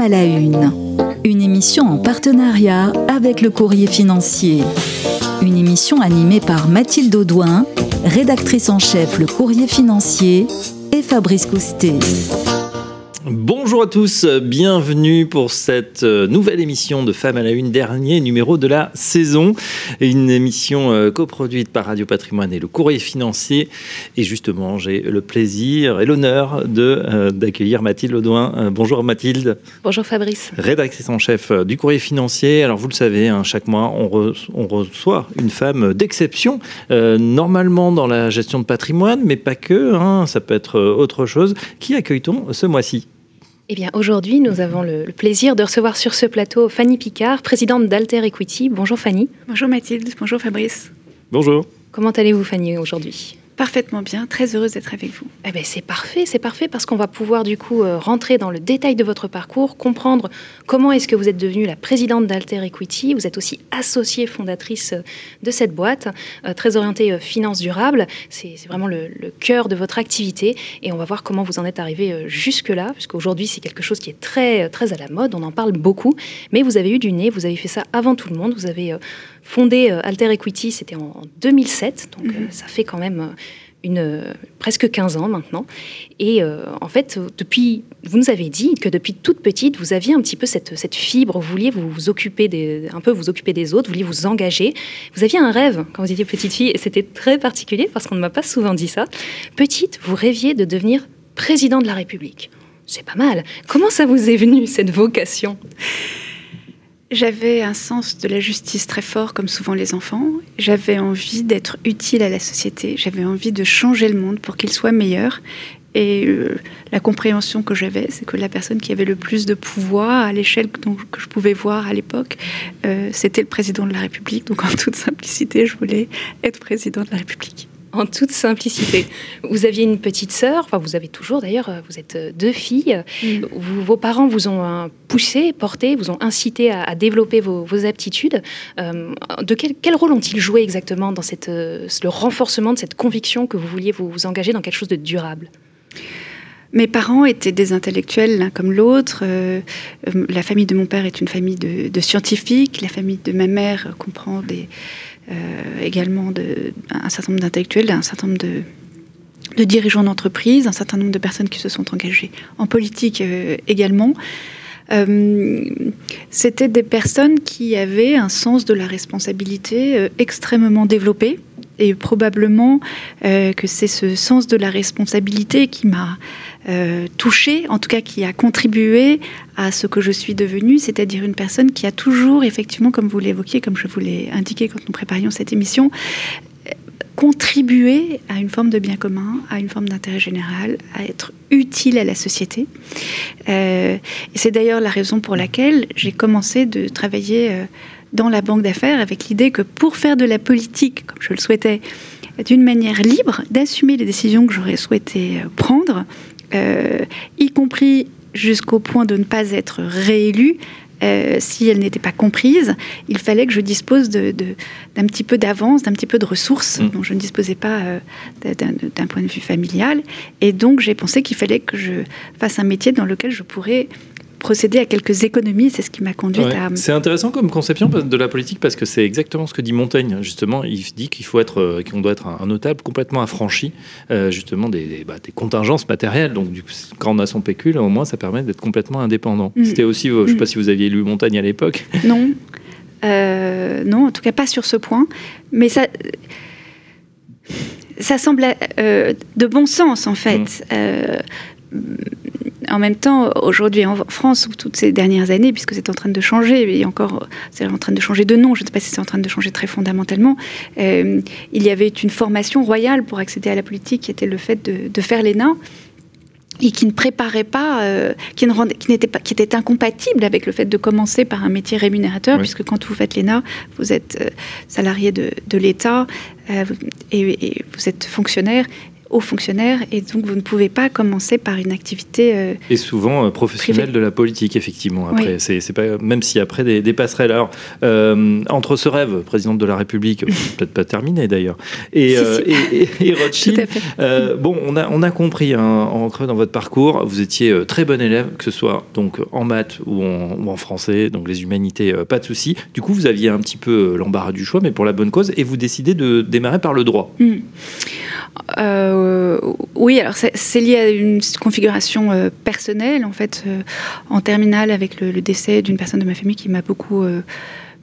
À la Une, une émission en partenariat avec le Courrier financier. Une émission animée par Mathilde Audouin, rédactrice en chef Le Courrier financier, et Fabrice Coustet. Bonjour à tous, bienvenue pour cette euh, nouvelle émission de Femmes à la Une, dernier numéro de la saison. Une émission euh, coproduite par Radio Patrimoine et le Courrier Financier. Et justement, j'ai le plaisir et l'honneur de, euh, d'accueillir Mathilde Audouin. bonjour Mathilde. Bonjour Fabrice. Rédactrice en chef du Courrier Financier. Alors vous le savez, hein, chaque mois, on, reçoit une femme d'exception, normalement dans la gestion de patrimoine, mais pas que, hein, ça peut être autre chose. Qui accueille-t-on ce mois-ci? Eh bien, aujourd'hui, nous avons le, plaisir de recevoir sur ce plateau Fanny Picard, présidente d'Alter Equity. Bonjour Fanny. Bonjour Mathilde. Bonjour Fabrice. Bonjour. Comment allez-vous Fanny aujourd'hui? Parfaitement bien, très heureuse d'être avec vous. Eh ben, c'est parfait, c'est parfait parce qu'on va pouvoir du coup euh, rentrer dans le détail de votre parcours, comprendre comment est-ce que vous êtes devenue la présidente d'Alter Equity. Vous êtes aussi associée fondatrice euh, de cette boîte, euh, très orientée finance durable. C'est vraiment le, cœur de votre activité et on va voir comment vous en êtes arrivé jusque-là, puisqu'aujourd'hui c'est quelque chose qui est très, très à la mode, on en parle beaucoup, mais vous avez eu du nez, vous avez fait ça avant tout le monde, vous avez fondé euh, Alter Equity, c'était en 2007, donc mhm. euh, ça fait quand même euh, une, presque 15 ans maintenant. Et en fait, depuis, vous nous avez dit que depuis toute petite, vous aviez un petit peu cette, cette fibre, vous vouliez vous, vous, occuper des, un peu vous occuper des autres, vous vouliez vous engager. Vous aviez un rêve quand vous étiez petite fille, et c'était très particulier parce qu'on ne m'a pas souvent dit ça. Petite, vous rêviez de devenir président de la République. C'est pas mal. Comment ça vous est venu, cette vocation? J'avais un sens de la justice très fort, comme souvent les enfants. J'avais envie d'être utile à la société. J'avais envie de changer le monde pour qu'il soit meilleur. Et euh, la compréhension que j'avais, c'est que la personne qui avait le plus de pouvoir à l'échelle que, je pouvais voir à l'époque, euh, c'était le président de la République. Donc en toute simplicité, je voulais être président de la République en toute simplicité. Vous aviez une petite sœur, enfin vous avez toujours d'ailleurs, euh, vous êtes euh, deux filles. Mm. vos parents vous ont euh, poussé, porté, vous ont incité à, développer vos, aptitudes. de quel, rôle ont-ils joué exactement dans cette, le renforcement de cette conviction que vous vouliez vous, engager dans quelque chose de durable? Mes parents étaient des intellectuels l'un comme l'autre. la famille de mon père est une famille de scientifiques. La famille de ma mère comprend des, également de, un certain nombre d'intellectuels, un certain nombre de, de dirigeants d'entreprise, un certain nombre de personnes qui se sont engagées en politique euh, également. Euh, c'était des personnes qui avaient un sens de la responsabilité extrêmement développé. Et probablement que c'est ce sens de la responsabilité qui m'a euh, touché, en tout cas qui a contribué à ce que je suis devenue, c'est-à-dire une personne qui a toujours, effectivement, comme vous l'évoquiez, comme je vous l'ai indiqué quand nous préparions cette émission, contribué à une forme de bien commun, à une forme d'intérêt général, à être utile à la société. Euh, c'est d'ailleurs la raison pour laquelle j'ai commencé de travailler euh, dans la banque d'affaires avec l'idée que pour faire de la politique, comme je le souhaitais, d'une manière libre, d'assumer les décisions que j'aurais souhaité prendre, y compris jusqu'au point de ne pas être réélue, euh, si elle n'était pas comprise, il fallait que je dispose d'un petit peu d'avance, d'un petit peu de ressources mmh. dont je ne disposais pas euh, d'un point de vue familial. Et donc j'ai pensé qu'il fallait que je fasse un métier dans lequel je pourrais procéder à quelques économies. C'est ce qui m'a conduit à. C'est intéressant comme conception de la politique parce que c'est exactement ce que dit Montaigne. Justement, il dit qu'il faut être, euh, qu'on doit être un notable complètement affranchi, euh, justement des, bah, des, contingences matérielles. Donc, du coup, quand on a son pécule, au moins, ça permet d'être complètement indépendant. Mm. C'était aussi, euh, je ne sais pas mm. si vous aviez lu Montaigne à l'époque. Non, non, en tout cas pas sur ce point. Mais ça ça semble de bon sens en fait. Mm en même temps, aujourd'hui en France, ou toutes ces dernières années, puisque c'est en train de changer, et encore, c'est en train de changer de nom, je ne sais pas si c'est en train de changer très fondamentalement, euh, il y avait une formation royale pour accéder à la politique qui était le fait de, faire l'ENA et qui ne préparait pas, euh, qui, ne rendait, qui, n'était pas, qui était incompatible avec le fait de commencer par un métier rémunérateur, puisque quand vous faites l'ENA, vous êtes euh, salarié de, l'État et, et, vous êtes fonctionnaire hauts fonctionnaires et donc vous ne pouvez pas commencer par une activité. Euh, et souvent euh, professionnelle de la politique, effectivement. Après, c'est pas même si après des, passerelles. Alors euh, entre ce rêve, présidente de la République, peut-être pas terminé d'ailleurs, et, et, Rothschild. bon, on a on a compris hein, en creux dans votre parcours, vous étiez très bon élève, que ce soit donc en maths ou en, ou en français, donc les humanités, pas de souci. Du coup, vous aviez un petit peu l'embarras du choix, mais pour la bonne cause, et vous décidez de démarrer par le droit. Hmm. Euh, oui, alors c'est lié à une configuration euh, personnelle, en fait, euh, en terminale avec le, décès d'une personne de ma famille qui m'a beaucoup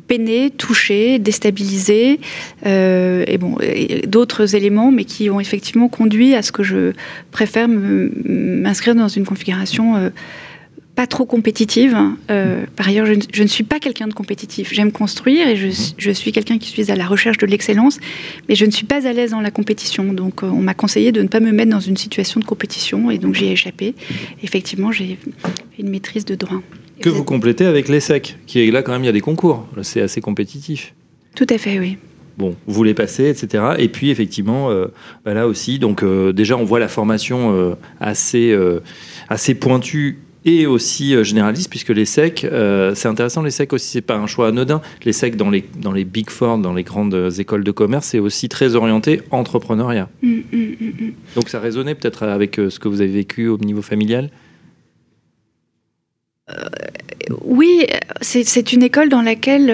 peiné, touché, déstabilisé, et bon, d'autres éléments, mais qui ont effectivement conduit à ce que je préfère m'inscrire dans une configuration pas trop compétitive. Euh, par ailleurs, je ne, suis pas quelqu'un de compétitif. J'aime construire et je, suis quelqu'un qui suis à la recherche de l'excellence, mais je ne suis pas à l'aise dans la compétition. Donc, euh, on m'a conseillé de ne pas me mettre dans une situation de compétition et donc j'ai échappé. Effectivement, j'ai une maîtrise de droit. Que vous complétez avec l'ESSEC, qui est là quand même, il y a des concours. C'est assez compétitif. Tout à fait, oui bon, vous voulez passer, etc. Et puis effectivement, euh, bah là aussi, donc déjà on voit la formation assez assez pointue et aussi euh, généraliste, puisque les SEC, euh, c'est intéressant, les SEC aussi, c'est pas un choix anodin. Les SEC dans les, dans les Big Four, dans les grandes écoles de commerce, c'est aussi très orienté entrepreneuriat. Mm, mm, mm, Donc ça résonnait peut-être avec euh, ce que vous avez vécu au niveau familial? Oui, c'est une école dans laquelle.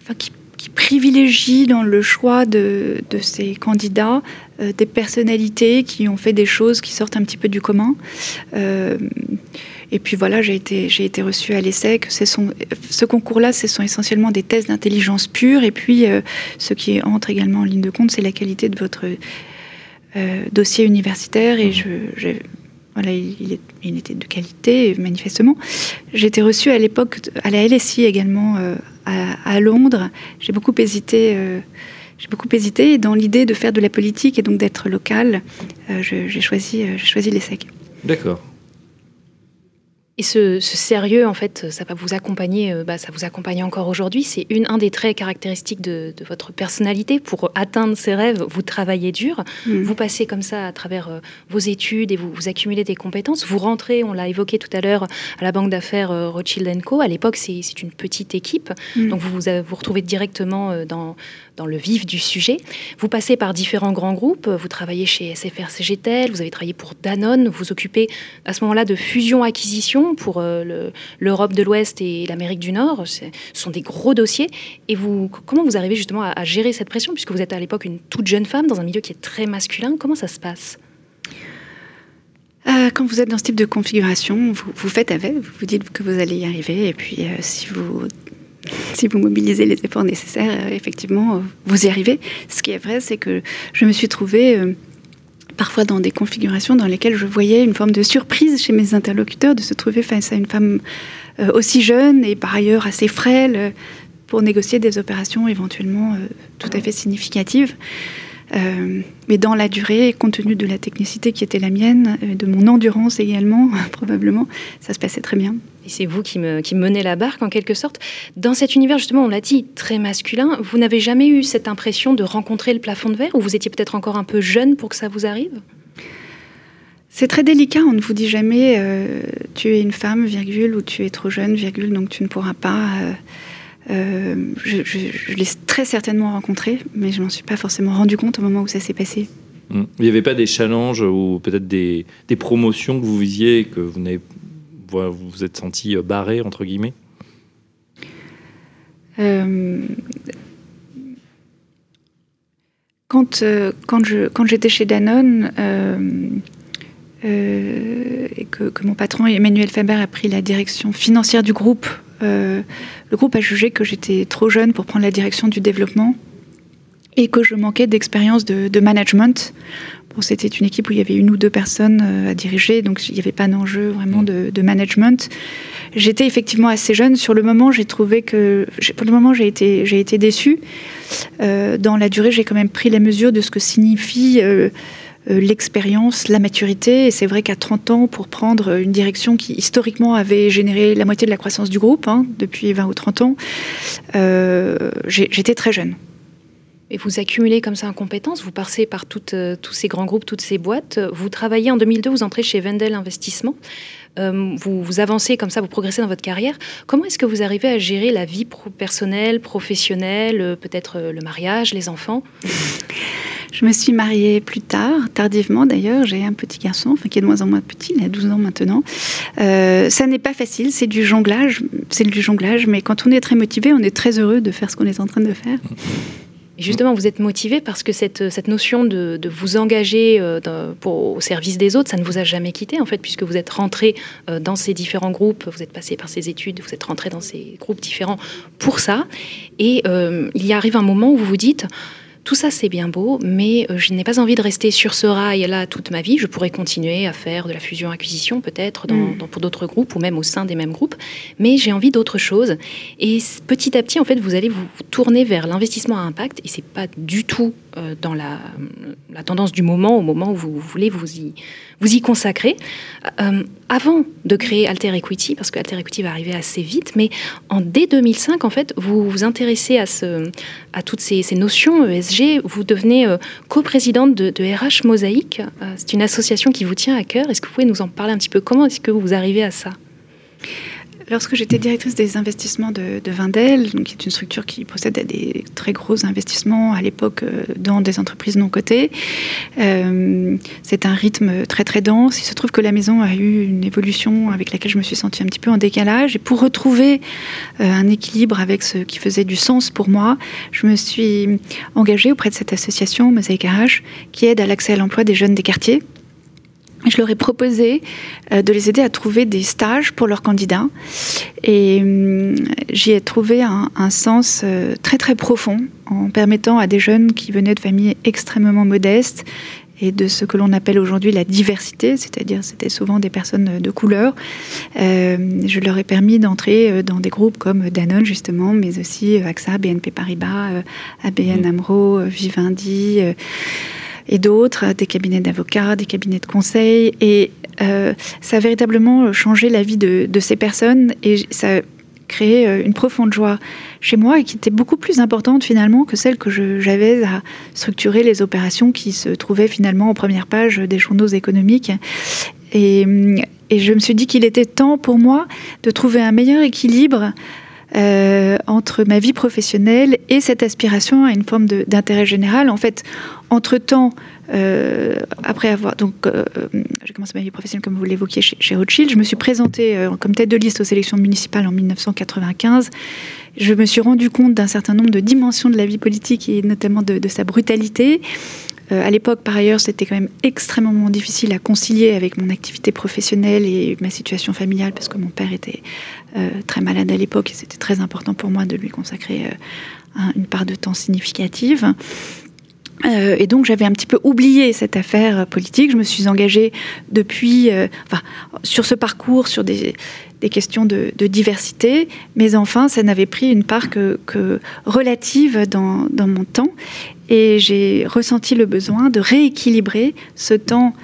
Enfin, qui privilégie dans le choix de, de ces candidats euh, des personnalités qui ont fait des choses qui sortent un petit peu du commun. Euh, et puis voilà, j'ai été, j'ai été reçue à l'ESSEC. Ce concours-là, ce sont essentiellement des tests d'intelligence pure. Et puis, euh, ce qui entre également en ligne de compte, c'est la qualité de votre dossier universitaire. Et je, voilà, il, était de qualité, manifestement. J'ai été reçue à l'époque à la LSI également à, Londres. J'ai beaucoup hésité. Euh, j'ai beaucoup hésité dans l'idée de faire de la politique et donc d'être local. Euh, j'ai choisi, euh, choisi l'ESSEC. D'accord. Et ce, sérieux, en fait, ça va vous accompagner, euh, bah, ça vous accompagne encore aujourd'hui. C'est une, un des traits caractéristiques de, votre personnalité. Pour atteindre ces rêves, vous travaillez dur. Mm. Vous passez comme ça à travers euh, vos études et vous, vous, accumulez des compétences. Vous rentrez, on l'a évoqué tout à l'heure, à la banque d'affaires euh, Rothschild Co. À l'époque, c'est une petite équipe. Mm. Donc vous, vous vous retrouvez directement dans, dans le vif du sujet. Vous passez par différents grands groupes. Vous travaillez chez SFR CGTEL, vous avez travaillé pour Danone. Vous vous occupez à ce moment-là de fusion-acquisition pour euh, l'Europe de l'Ouest et l'Amérique du Nord. Ce sont des gros dossiers. Et vous, comment vous arrivez justement à, gérer cette pression, puisque vous êtes à l'époque une toute jeune femme dans un milieu qui est très masculin Comment ça se passe? Euh, quand vous êtes dans ce type de configuration, vous, faites avec, vous vous dites que vous allez y arriver, et puis euh, si vous si vous mobilisez les efforts nécessaires, effectivement, vous y arrivez. Ce qui est vrai, c'est que je me suis trouvée parfois dans des configurations dans lesquelles je voyais une forme de surprise chez mes interlocuteurs de se trouver face à une femme euh, aussi jeune et par ailleurs assez frêle euh, pour négocier des opérations éventuellement euh, tout à fait significatives. Mais dans la durée, compte tenu de la technicité qui était la mienne, de mon endurance également, probablement, ça se passait très bien. Et c'est vous qui, me, qui menez la barque en quelque sorte. Dans cet univers, justement, on l'a dit, très masculin, vous n'avez jamais eu cette impression de rencontrer le plafond de verre ou vous étiez peut-être encore un peu jeune pour que ça vous arrive? C'est très délicat, on ne vous dit jamais euh, tu es une femme, virgule, ou tu es trop jeune, virgule, donc tu ne pourras pas. Euh, euh, je, l'ai très certainement rencontré, mais je m'en suis pas forcément rendu compte au moment où ça s'est passé. Mmh. Il n'y avait pas des challenges ou peut-être des, des, promotions que vous visiez et que vous n'avez vous vous êtes senti euh, barré, entre guillemets? Euh, quand, euh, quand, je, quand j'étais chez Danone et que, que, mon patron Emmanuel Faber a pris la direction financière du groupe, le groupe a jugé que j'étais trop jeune pour prendre la direction du développement et que je manquais d'expérience de, de management c'était une équipe où il y avait une ou deux personnes euh, à diriger, donc il n'y avait pas d'enjeu vraiment mm. de, management. J'étais effectivement assez jeune. Sur le moment, j'ai trouvé que, pour le moment, j'ai été, j'ai été déçue. Euh, dans la durée, j'ai quand même pris la mesure de ce que signifie euh, l'expérience, la maturité. Et c'est vrai qu'à 30 ans, pour prendre une direction qui historiquement avait généré la moitié de la croissance du groupe, hein, depuis 20 ou 30 ans, j'étais très jeune. Et vous accumulez comme ça en compétences, vous passez par toutes, tous ces grands groupes, toutes ces boîtes. Vous travaillez en 2002, vous entrez chez Wendel Investissement. Vous, vous, avancez comme ça, vous progressez dans votre carrière. Comment est-ce que vous arrivez à gérer la vie personnelle, professionnelle, peut-être le mariage, les enfants? Je me suis mariée plus tard, tardivement d'ailleurs. J'ai un petit garçon, enfin, qui est de moins en moins petit, il a 12 ans maintenant. Euh, ça n'est pas facile, c'est du jonglage, c'est du jonglage, mais quand on est très motivé, on est très heureux de faire ce qu'on est en train de faire. Justement, vous êtes motivé parce que cette, cette notion de, vous engager euh, au service des autres, ça ne vous a jamais quitté, en fait, puisque vous êtes rentré euh, dans ces différents groupes, vous êtes passé par ces études, vous êtes rentré dans ces groupes différents pour ça. Et il y arrive un moment où vous vous dites, tout ça, c'est bien beau, mais euh, je n'ai pas envie de rester sur ce rail-là toute ma vie. Je pourrais continuer à faire de la fusion-acquisition, peut-être, mm. pour d'autres groupes ou même au sein des mêmes groupes, mais j'ai envie d'autre chose. Et petit à petit, en fait, vous allez vous tourner vers l'investissement à impact, et c'est pas du tout dans la, tendance du moment, au moment où vous voulez vous y, consacrer. Euh, avant de créer Alter Equity, parce que Alter Equity va arriver assez vite, mais en dès 2005, en fait, vous vous intéressez à, toutes ces, notions ESG. Vous devenez euh, coprésidente de, RH Mosaïque. C'est une association qui vous tient à cœur. Est-ce que vous pouvez nous en parler un petit peu? Comment est-ce que vous arrivez à ça? Lorsque j'étais directrice des investissements de, de Vindel, qui est une structure qui possède des très gros investissements à l'époque euh, dans des entreprises non cotées, euh, c'est un rythme très très dense. Il se trouve que la maison a eu une évolution avec laquelle je me suis sentie un petit peu en décalage. Et pour retrouver euh, un équilibre avec ce qui faisait du sens pour moi, je me suis engagée auprès de cette association Mosaïque RH qui aide à l'accès à l'emploi des jeunes des quartiers je leur ai proposé euh, de les aider à trouver des stages pour leurs candidats. Et hum, j'y ai trouvé un, sens euh, très très profond en permettant à des jeunes qui venaient de familles extrêmement modestes et de ce que l'on appelle aujourd'hui la diversité, c'est-à-dire c'était souvent des personnes de couleur. Euh, je leur ai permis d'entrer dans des groupes comme Danone justement, mais aussi AXA, BNP Paribas, ABN mmh. AMRO, Vivendi et d'autres, des cabinets d'avocats, des cabinets de conseil. Et euh, ça a véritablement changé la vie de, ces personnes et ça a créé euh, une profonde joie chez moi et qui était beaucoup plus importante finalement que celle que j'avais à structurer les opérations qui se trouvaient finalement en première page des journaux économiques. Et, et je me suis dit qu'il était temps pour moi de trouver un meilleur équilibre euh, entre ma vie professionnelle et cette aspiration à une forme d'intérêt général. En fait, entre-temps, euh, après avoir donc euh, j'ai commencé ma vie professionnelle comme vous l'évoquiez chez, Rothschild, je me suis présentée comme tête de liste aux élections municipales en 1995. Je me suis rendu compte d'un certain nombre de dimensions de la vie politique et notamment de sa brutalité. À l'époque, par ailleurs, c'était quand même extrêmement difficile à concilier avec mon activité professionnelle et ma situation familiale parce que mon père était euh, très malade à l'époque et c'était très important pour moi de lui consacrer euh, une part de temps significative. Euh, et donc j'avais un petit peu oublié cette affaire politique. Je me suis engagée depuis, enfin, sur ce parcours, sur des, questions de, diversité, mais enfin, ça n'avait pris une part que, relative dans, dans, mon temps. Et j'ai ressenti le besoin de rééquilibrer ce temps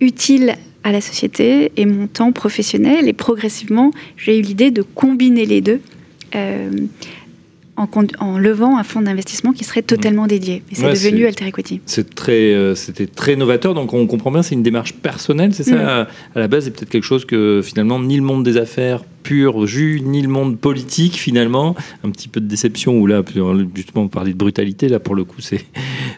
utile à la société et mon temps professionnel. Et progressivement, j'ai eu l'idée de combiner les deux. Euh, en, en, levant un fonds d'investissement qui serait totalement dédié. Et c'est devenu Alter Equity. C'est très, euh, c'était très novateur. Donc on comprend bien, c'est une démarche personnelle, c'est ça? Mm. à, à, la base, c'est peut-être quelque chose que finalement ni le monde des affaires pur jus, ni le monde politique finalement. Un petit peu de déception où là, justement, on parlait de brutalité. Là, pour le coup, c'est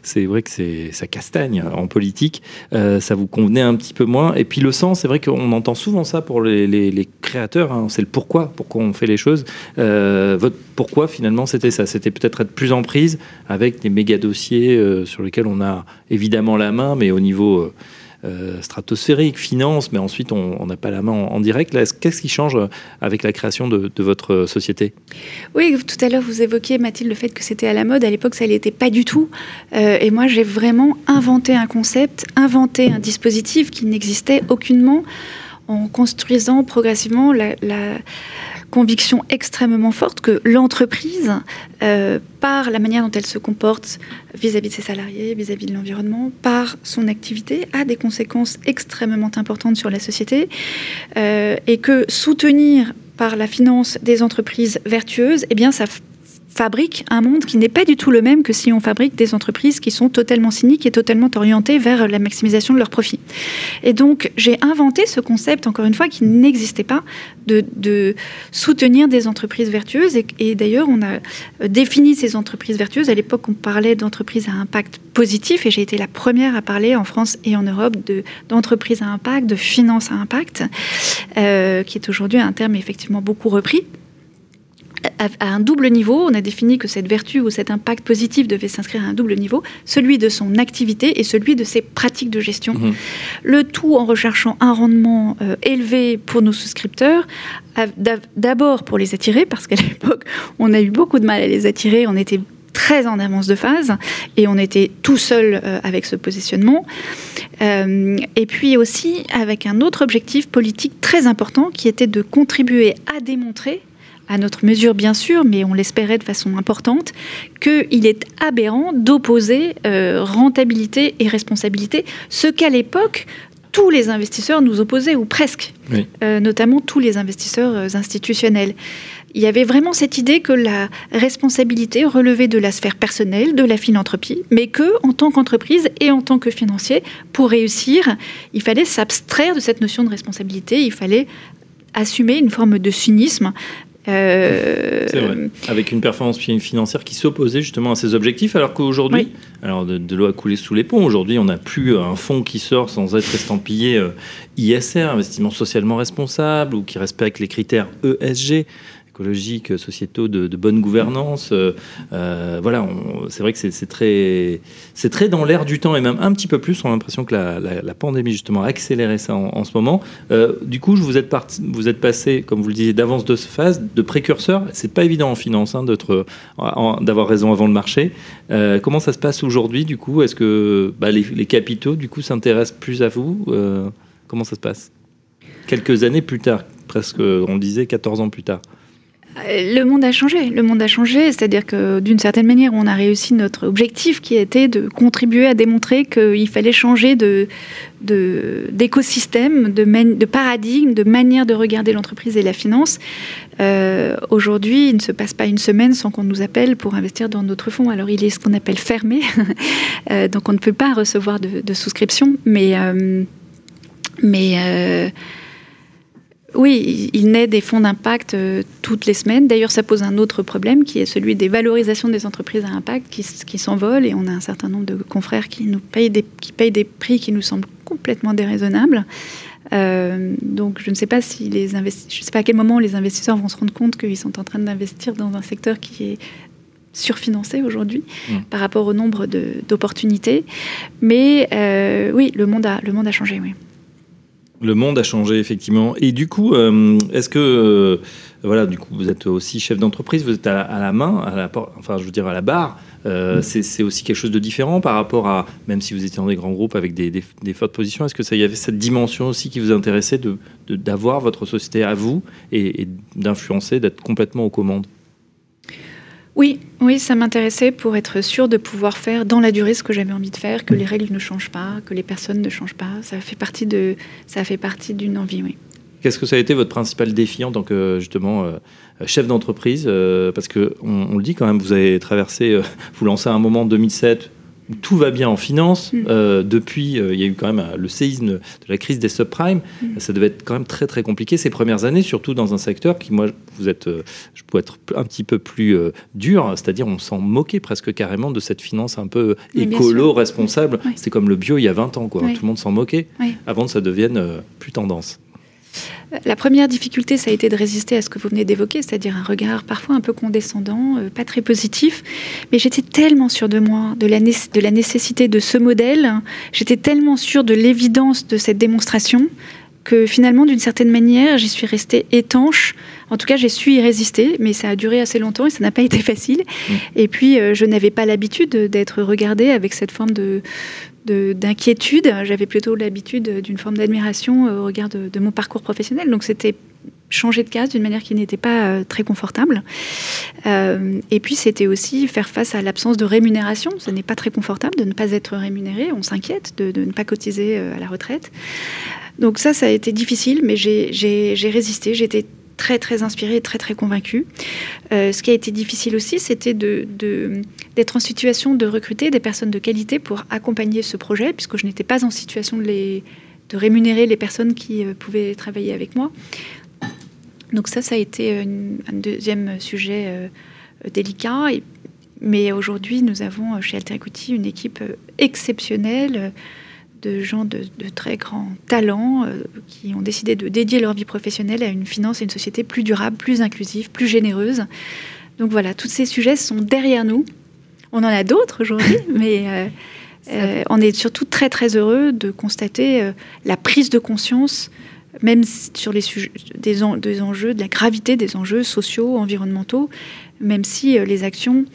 c'est vrai que c'est ça castagne en politique. Euh, ça vous convenait un petit peu moins. Et puis le sens, c'est vrai qu'on entend souvent ça pour les, créateurs. Hein. C'est le pourquoi, pourquoi on fait les choses. Euh, votre pourquoi finalement, c'était ça. C'était peut-être être plus en prise avec des méga dossiers euh, sur lesquels on a évidemment la main, mais au niveau euh, stratosphérique, finance, mais ensuite on n'a pas la main en, direct. Qu'est-ce qui change euh, avec la création de, votre société? Oui, tout à l'heure vous évoquiez, Mathilde, le fait que c'était à la mode. À l'époque, ça l'était pas du tout. Euh, et moi, j'ai vraiment inventé un concept, inventé un dispositif qui n'existait aucunement en construisant progressivement la, conviction extrêmement forte que l'entreprise, euh, par la manière dont elle se comporte vis-à-vis de ses salariés, vis-à-vis de l'environnement, par son activité, a des conséquences extrêmement importantes sur la société, euh, et que soutenir par la finance des entreprises vertueuses, eh bien, ça fabrique un monde qui n'est pas du tout le même que si on fabrique des entreprises qui sont totalement cyniques et totalement orientées vers la maximisation de leurs profits. Et donc, j'ai inventé ce concept, encore une fois, qui n'existait pas, de, soutenir des entreprises vertueuses. Et, d'ailleurs, on a défini ces entreprises vertueuses. À l'époque, on parlait d'entreprises à impact positif, et j'ai été la première à parler en France et en Europe d'entreprises à impact, de finances à impact, euh, qui est aujourd'hui un terme effectivement beaucoup repris à, un double niveau. On a défini que cette vertu ou cet impact positif devait s'inscrire à un double niveau, celui de son activité et celui de ses pratiques de gestion. Mhm. Le tout en recherchant un rendement euh, élevé pour nos souscripteurs, d'abord pour les attirer, parce qu'à l'époque, on a eu beaucoup de mal à les attirer, on était très en avance de phase et on était tout seul euh, avec ce positionnement. Euh, et puis aussi avec un autre objectif politique très important qui était de contribuer à démontrer à notre mesure bien sûr, mais on l'espérait de façon importante, qu'il est aberrant d'opposer euh, rentabilité et responsabilité, ce qu'à l'époque tous les investisseurs nous opposaient, ou presque, euh, notamment tous les investisseurs euh, institutionnels. Il y avait vraiment cette idée que la responsabilité relevait de la sphère personnelle, de la philanthropie, mais que, en tant qu'entreprise et en tant que financier, pour réussir, il fallait s'abstraire de cette notion de responsabilité, il fallait assumer une forme de cynisme euh, c'est vrai. Avec une performance financière qui s'opposait justement à ces objectifs, alors qu'aujourd'hui, alors de, l'eau a coulé sous les ponts. Aujourd'hui, on n'a plus un fonds qui sort sans être estampillé euh, ISR, investissement socialement responsable, ou qui respecte les critères ESG écologiques, sociétaux, de, bonne gouvernance. Euh, euh, voilà, c'est vrai que c'est très, c'est très dans l'air du temps et même un petit peu plus. On a l'impression que la, pandémie justement a accéléré ça en, ce moment. Euh, du coup, vous êtes parti, vous êtes passé, comme vous le disiez, d'avance de phase, de précurseur. C'est pas évident en finance hein, d'avoir raison avant le marché. comment ça se passe aujourd'hui Du coup, est-ce que bah, les, les, capitaux du coup s'intéressent plus à vous? Comment ça se passe? Quelques années plus tard, presque, on disait 14 ans plus tard. Le monde a changé. Le monde a changé, c'est-à-dire que d'une certaine manière, on a réussi notre objectif qui était de contribuer à démontrer qu'il fallait changer de, d'écosystème, de, de, paradigme, de manière de regarder l'entreprise et la finance. Euh, aujourd'hui, il ne se passe pas une semaine sans qu'on nous appelle pour investir dans notre fonds. Alors, il est ce qu'on appelle fermé, euh, donc on ne peut pas recevoir de, souscription, mais euh, mais oui, il naît des fonds d'impact euh, toutes les semaines. D'ailleurs, ça pose un autre problème qui est celui des valorisations des entreprises à impact qui, s'envolent et on a un certain nombre de confrères qui nous payent des, qui payent des prix qui nous semblent complètement déraisonnables. Euh, donc, je ne sais pas si les je sais pas à quel moment les investisseurs vont se rendre compte qu'ils sont en train d'investir dans un secteur qui est surfinancé aujourd'hui mmh. par rapport au nombre d'opportunités. Mais euh, oui, le monde a, le monde a changé, oui. Le monde a changé effectivement. Et du coup, euh, est-ce que euh, voilà, du coup, vous êtes aussi chef d'entreprise, vous êtes à la, main, à la, enfin, je veux dire à la barre. Euh, mm. c'est aussi quelque chose de différent par rapport à, même si vous étiez dans des grands groupes avec des, fortes positions, est-ce que ça y avait cette dimension aussi qui vous intéressait de d'avoir votre société à vous et d'influencer, d'être complètement aux commandes? Oui, oui, ça m'intéressait pour être sûr de pouvoir faire dans la durée ce que j'avais envie de faire, que les règles ne changent pas, que les personnes ne changent pas. Ça fait partie de, ça fait partie d'une envie, oui. Qu'est-ce que ça a été votre principal défi en tant que justement euh, chef d'entreprise euh, Parce que on, le dit quand même, vous avez traversé, euh, vous lancez à un moment 2007 tout va bien en finance. Mm. Euh, depuis, euh, il y a eu quand même euh, le séisme de la crise des subprimes. Mm. Ça devait être quand même très très compliqué ces premières années, surtout dans un secteur qui, moi, vous êtes, je peux être un petit peu plus dur, c'est-à-dire on s'en moquait presque carrément de cette finance un peu écolo, responsable. C'était comme le bio il y a 20 ans, quoi. Tout le monde s'en moquait avant que ça devienne plus tendance. La première difficulté, ça a été de résister à ce que vous venez d'évoquer, c'est-à-dire un regard parfois un peu condescendant, euh, pas très positif. Mais j'étais tellement sûre de moi, de la, de la nécessité de ce modèle, j'étais tellement sûre de l'évidence de cette démonstration que finalement, d'une certaine manière, j'y suis restée étanche. En tout cas, j'ai su y résister, mais ça a duré assez longtemps et ça n'a pas été facile. Mmh. Et puis, euh, je n'avais pas l'habitude d'être regardée avec cette forme de, d'inquiétude. J'avais plutôt l'habitude d'une forme d'admiration au regard de, mon parcours professionnel. Donc c'était changer de case d'une manière qui n'était pas euh, très confortable. Euh, et puis c'était aussi faire face à l'absence de rémunération. Ce n'est pas très confortable de ne pas être rémunéré. On s'inquiète de, ne pas cotiser euh, à la retraite. Donc ça, ça a été difficile, mais j'ai résisté. J'étais très très inspirée, très très convaincue. ce qui a été difficile aussi, c'était d'être en situation de recruter des personnes de qualité pour accompagner ce projet, puisque je n'étais pas en situation de, rémunérer les personnes qui pouvaient travailler avec moi. Donc ça, ça a été un deuxième sujet délicat. Mais aujourd'hui, nous avons euh, chez Alter une équipe euh, exceptionnelle euh, de gens de, très grands talents qui ont décidé de dédier leur vie professionnelle à une finance et une société plus durable, plus inclusive, plus généreuse. Donc voilà, tous ces sujets sont derrière nous. On en a d'autres aujourd'hui, mais on est surtout très très heureux de constater la prise de conscience, même sur les sujets, des, des, enjeux, de la gravité des enjeux sociaux, environnementaux, même si les actions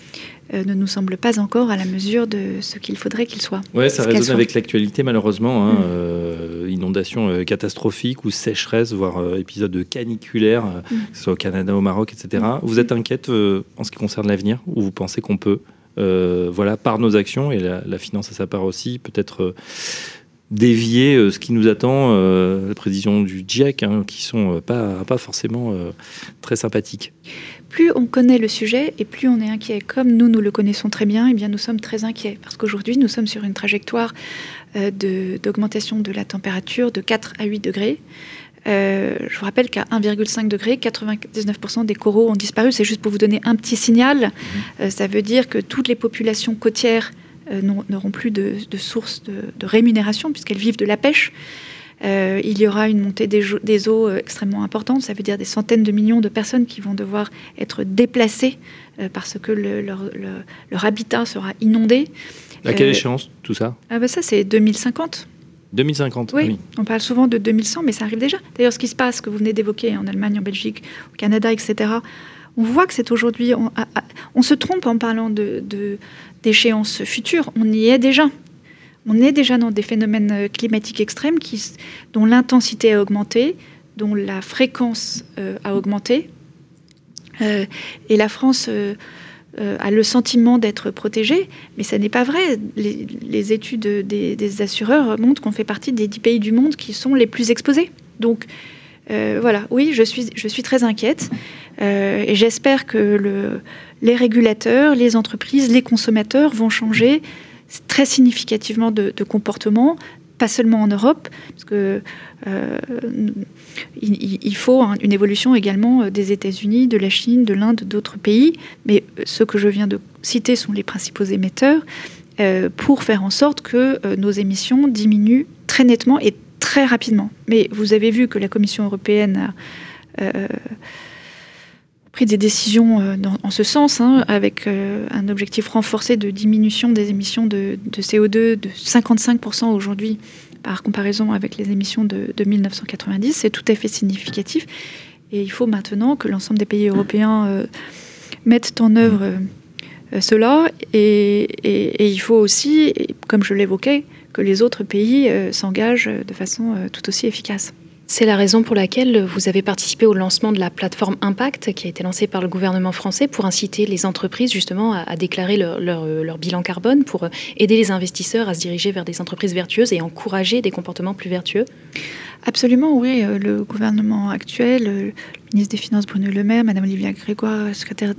euh, ne nous semble pas encore à la mesure de ce qu'il faudrait qu'il soit. Oui, ça résonne avec l'actualité malheureusement. Hein, mm. euh, inondation euh, catastrophique ou sécheresse, voire épisode caniculaire, mm. que ce soit au Canada, au Maroc, etc. Mm. Vous êtes inquiète en ce qui concerne l'avenir ou vous pensez qu'on peut, voilà, par nos actions et la, finance à sa part aussi, peut-être dévier ce qui nous attend, la prévision du GIEC, hein, qui sont pas, pas forcément très sympathiques? Plus on connaît le sujet et plus on est inquiet. Comme nous, nous le connaissons très bien, et eh bien nous sommes très inquiets. Parce qu'aujourd'hui, nous sommes sur une trajectoire euh, d'augmentation de, la température de 4 à 8 degrés. Euh, je vous rappelle qu'à 1,5 degré, 99% des coraux ont disparu. C'est juste pour vous donner un petit signal. Mhm. Euh, ça veut dire que toutes les populations côtières n'auront plus de, de sources de, de rémunération puisqu'elles vivent de la pêche. Euh, il y aura une montée des, eaux euh, extrêmement importante. Ça veut dire des centaines de millions de personnes qui vont devoir être déplacées euh, parce que leur, habitat sera inondé. À quelle échéance tout ça? Ah bah Ça, c'est 2050. 2050, oui. On parle souvent de 2100, mais ça arrive déjà. D'ailleurs, ce qui se passe, que vous venez d'évoquer en Allemagne, en Belgique, au Canada, etc., on voit que c'est aujourd'hui. On, se trompe en parlant de, d'échéances futures. On y est déjà on est déjà dans des phénomènes euh, climatiques extrêmes dont l'intensité a augmenté, dont la fréquence euh, a augmenté. Euh, et la France a le sentiment d'être protégée, mais ça n'est pas vrai. Les, études des, assureurs montrent qu'on fait partie des dix pays du monde qui sont les plus exposés. Donc voilà, oui, je suis, très inquiète. et j'espère que le, les régulateurs, les entreprises, les consommateurs vont changer très significativement de, comportement, pas seulement en Europe, parce que euh, il, faut une évolution également euh, des États-Unis, de la Chine, de l'Inde, d'autres pays, mais euh, ceux que je viens de citer sont les principaux émetteurs, pour faire en sorte que nos émissions diminuent très nettement et très rapidement. Mais vous avez vu que la Commission européenne pris des décisions euh, en ce sens, hein, avec euh, un objectif renforcé de diminution des émissions de, CO2 de 55% aujourd'hui par comparaison avec les émissions de, 1990. C'est tout à fait significatif. Et il faut maintenant que l'ensemble des pays européens euh, mettent en œuvre cela. Et, il faut aussi, comme je l'évoquais, que les autres pays s'engagent de façon tout aussi efficace. C'est la raison pour laquelle vous avez participé au lancement de la plateforme Impact qui a été lancée par le gouvernement français pour inciter les entreprises justement à, déclarer leur, bilan carbone, pour aider les investisseurs à se diriger vers des entreprises vertueuses et encourager des comportements plus vertueux. Absolument, oui. Euh, le gouvernement actuel, euh, le ministre des Finances Bruno Le Maire, Madame Olivia Grégoire, secrétaire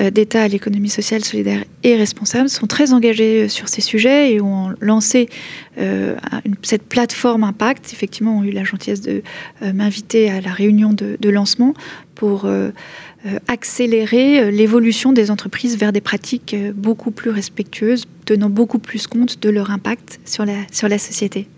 euh, d'État à l'économie sociale, solidaire et responsable, sont très engagés sur ces sujets et ont lancé cette plateforme Impact. Effectivement, ont eu la gentillesse de m'inviter à la réunion de, lancement pour accélérer l'évolution des entreprises vers des pratiques beaucoup plus respectueuses, tenant beaucoup plus compte de leur impact sur la société.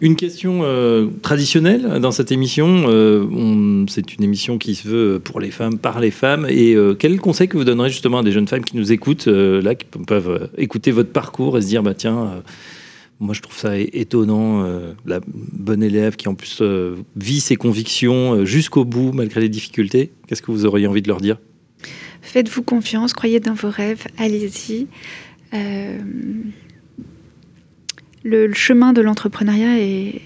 Une question euh, traditionnelle dans cette émission. Euh, c'est une émission qui se veut pour les femmes, par les femmes. Et euh, quel conseil que vous donnerez justement à des jeunes femmes qui nous écoutent, là, qui peuvent écouter votre parcours et se dire, bah tiens, moi je trouve ça étonnant, la bonne élève qui en plus vit ses convictions jusqu'au bout malgré les difficultés. Qu'est-ce que vous auriez envie de leur dire? Faites-vous confiance, croyez dans vos rêves, allez-y le, chemin de l'entrepreneuriat est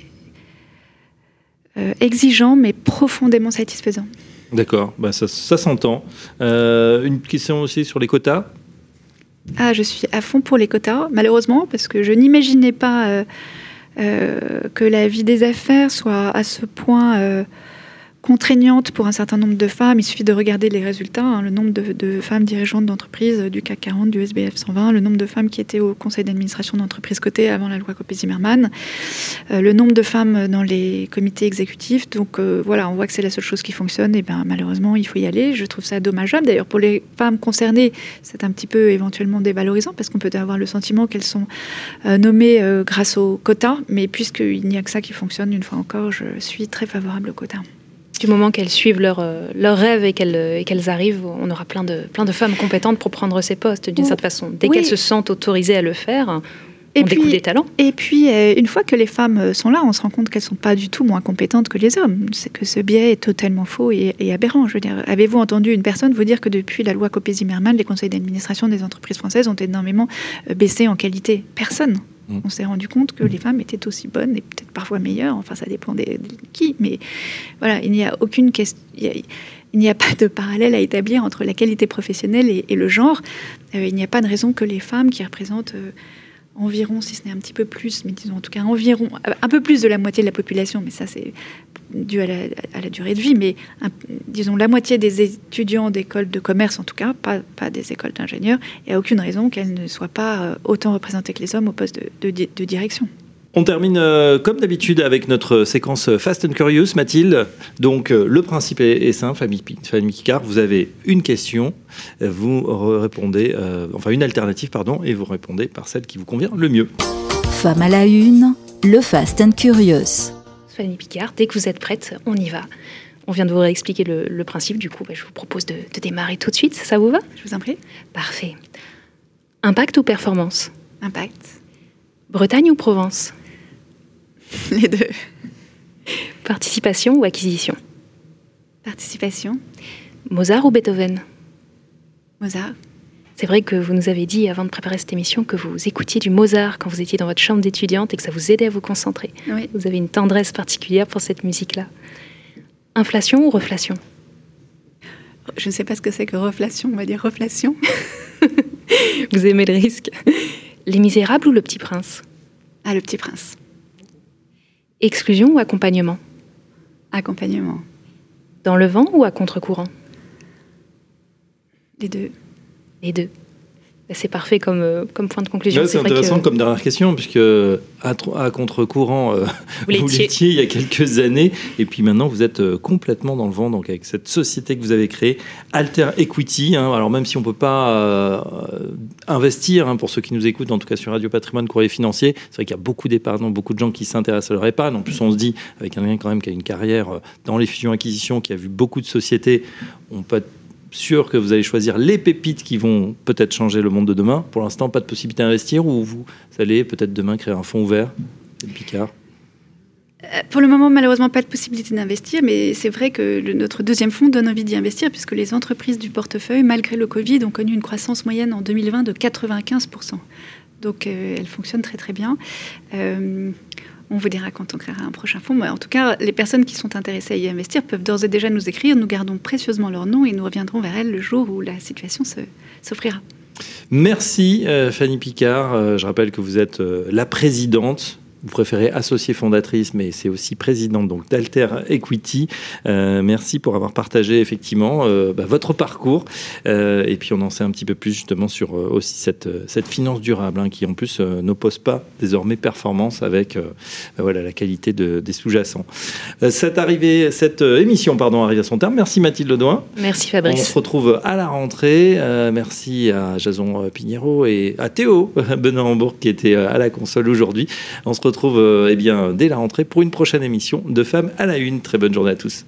euh, exigeant mais profondément satisfaisant. D'accord, bah ça, s'entend. Euh, une question aussi sur les quotas? Ah, je suis à fond pour les quotas, malheureusement, parce que je n'imaginais pas euh, que la vie des affaires soit à ce point contraignante pour un certain nombre de femmes. Il suffit de regarder les résultats, hein. le nombre de, femmes dirigeantes d'entreprises du CAC 40, du SBF 120, le nombre de femmes qui étaient au conseil d'administration d'entreprises cotées avant la loi Copé-Zimmermann, euh, le nombre de femmes dans les comités exécutifs. Donc euh, voilà, on voit que c'est la seule chose qui fonctionne. Et ben malheureusement, il faut y aller. Je trouve ça dommageable. D'ailleurs, pour les femmes concernées, c'est un petit peu éventuellement dévalorisant parce qu'on peut avoir le sentiment qu'elles sont euh, nommées grâce au quota. Mais puisqu'il n'y a que ça qui fonctionne, une fois encore, je suis très favorable au quota du moment qu'elles suivent leurs leur euh, rêves et qu'elles arrivent, on aura plein de, plein de femmes compétentes pour prendre ces postes d'une certaine façon. Dès qu'elles se sentent autorisées à le faire, et on puis, des talents. Et puis, euh, une fois que les femmes euh, sont là, on se rend compte qu'elles ne sont pas du tout moins compétentes que les hommes. C'est que ce biais est totalement faux et, aberrant. Je veux dire, avez-vous entendu une personne vous dire que depuis la loi Copé-Zimmermann, les conseils d'administration des entreprises françaises ont énormément baissé en qualité? Personne. Mm. On s'est rendu compte que les femmes étaient aussi bonnes et peut-être parfois meilleures, enfin ça dépend de qui, mais voilà, il n'y a aucune question. Il n'y a pas de parallèle à établir entre la qualité professionnelle et, le genre. Euh, il n'y a pas de raison que les femmes qui représentent euh, environ, si ce n'est un petit peu plus, mais disons en tout cas environ, un peu plus de la moitié de la population, mais ça c'est dû à la, durée de vie, mais disons la moitié des étudiants d'écoles de commerce en tout cas, pas, des écoles d'ingénieurs, il n'y aucune raison qu'elles ne soient pas euh, autant représentées que les hommes au poste de, direction. On termine euh, comme d'habitude avec notre séquence Fast and Curious, Mathilde. Donc euh, le principe est, simple, famille, famille Picard, vous avez une question, vous répondez, enfin une alternative pardon, et vous répondez par celle qui vous convient le mieux. Femme à la une, le Fast and Curious. Fanny Picard, dès que vous êtes prête, on y va. On vient de vous réexpliquer le, principe, du coup, bah, je vous propose de, démarrer tout de suite. Ça vous va? Je vous en prie. Parfait. Impact ou performance? Impact. Bretagne ou Provence? Les deux. Participation ou acquisition? Participation. Mozart ou Beethoven? Mozart. C'est vrai que vous nous avez dit avant de préparer cette émission que vous écoutiez du Mozart quand vous étiez dans votre chambre d'étudiante et que ça vous aidait à vous concentrer. Vous avez une tendresse particulière pour cette musique-là. Inflation ou reflation? Je ne sais pas ce que c'est que reflation, on va dire reflation. vous aimez le risque. Les Misérables ou Le Petit Prince? Ah, Le Petit Prince. Exclusion ou accompagnement? Accompagnement. Dans le vent ou à contre-courant? Les deux les deux. C'est parfait comme, euh, comme point de conclusion. c'est intéressant comme dernière question, puisque à, contre-courant, euh, vous, l'étiez il y a quelques années, et puis maintenant vous êtes euh, complètement dans le vent, donc avec cette société que vous avez créée, Alter Equity. Hein. alors même si on ne peut pas investir, hein, pour ceux qui nous écoutent, en tout cas sur Radio Patrimoine, Courrier Financier, c'est vrai qu'il y a beaucoup d'épargnants, beaucoup de gens qui s'intéressent à leur épargne. En plus, on se dit, avec un lien quand même qui a une carrière dans les fusions-acquisitions, qui a vu beaucoup de sociétés, on peut être sûr que vous allez choisir les pépites qui vont peut-être changer le monde de demain. Pour l'instant, pas de possibilité d'investir ou vous allez peut-être demain créer un fonds ouvert Picard? Euh, pour le moment, malheureusement, pas de possibilité d'investir, mais c'est vrai que notre deuxième fonds donne envie d'y investir, puisque les entreprises du portefeuille, malgré le Covid, ont connu une croissance moyenne en 2020 de 95%. Donc, euh, elles fonctionnent très très bien. Euh, on vous dira quand on créera un prochain fonds. Mais en tout cas, les personnes qui sont intéressées à y investir peuvent d'ores et déjà nous écrire. Nous gardons précieusement leur nom et nous reviendrons vers elles le jour où la situation s'offrira. Merci euh, Fanny Picard. Euh, je rappelle que vous êtes euh, la présidente vous préférez associée fondatrice, mais c'est aussi présidente donc d'Alter Equity. Euh, merci pour avoir partagé effectivement euh, bah, votre parcours euh, et puis on en sait un petit peu plus justement sur aussi cette, cette finance durable hein, qui en plus n'oppose pas désormais performance avec bah, voilà la qualité de, des sous-jacents. cette arrivée, cette émission pardon arrive à son terme. Merci Mathilde Ledoin. Merci Fabrice. On se retrouve à la rentrée. merci à Jason Pignero et à Théo Benoît Hambourg qui était à la console aujourd'hui. On se retrouve retrouve euh, eh bien, dès la rentrée pour une prochaine émission de Femmes à la Une. Très bonne journée à tous.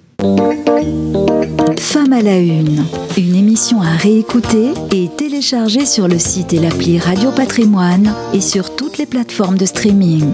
Femmes à la Une, une émission à réécouter et télécharger sur le site et l'appli Radio Patrimoine et sur toutes les plateformes de streaming.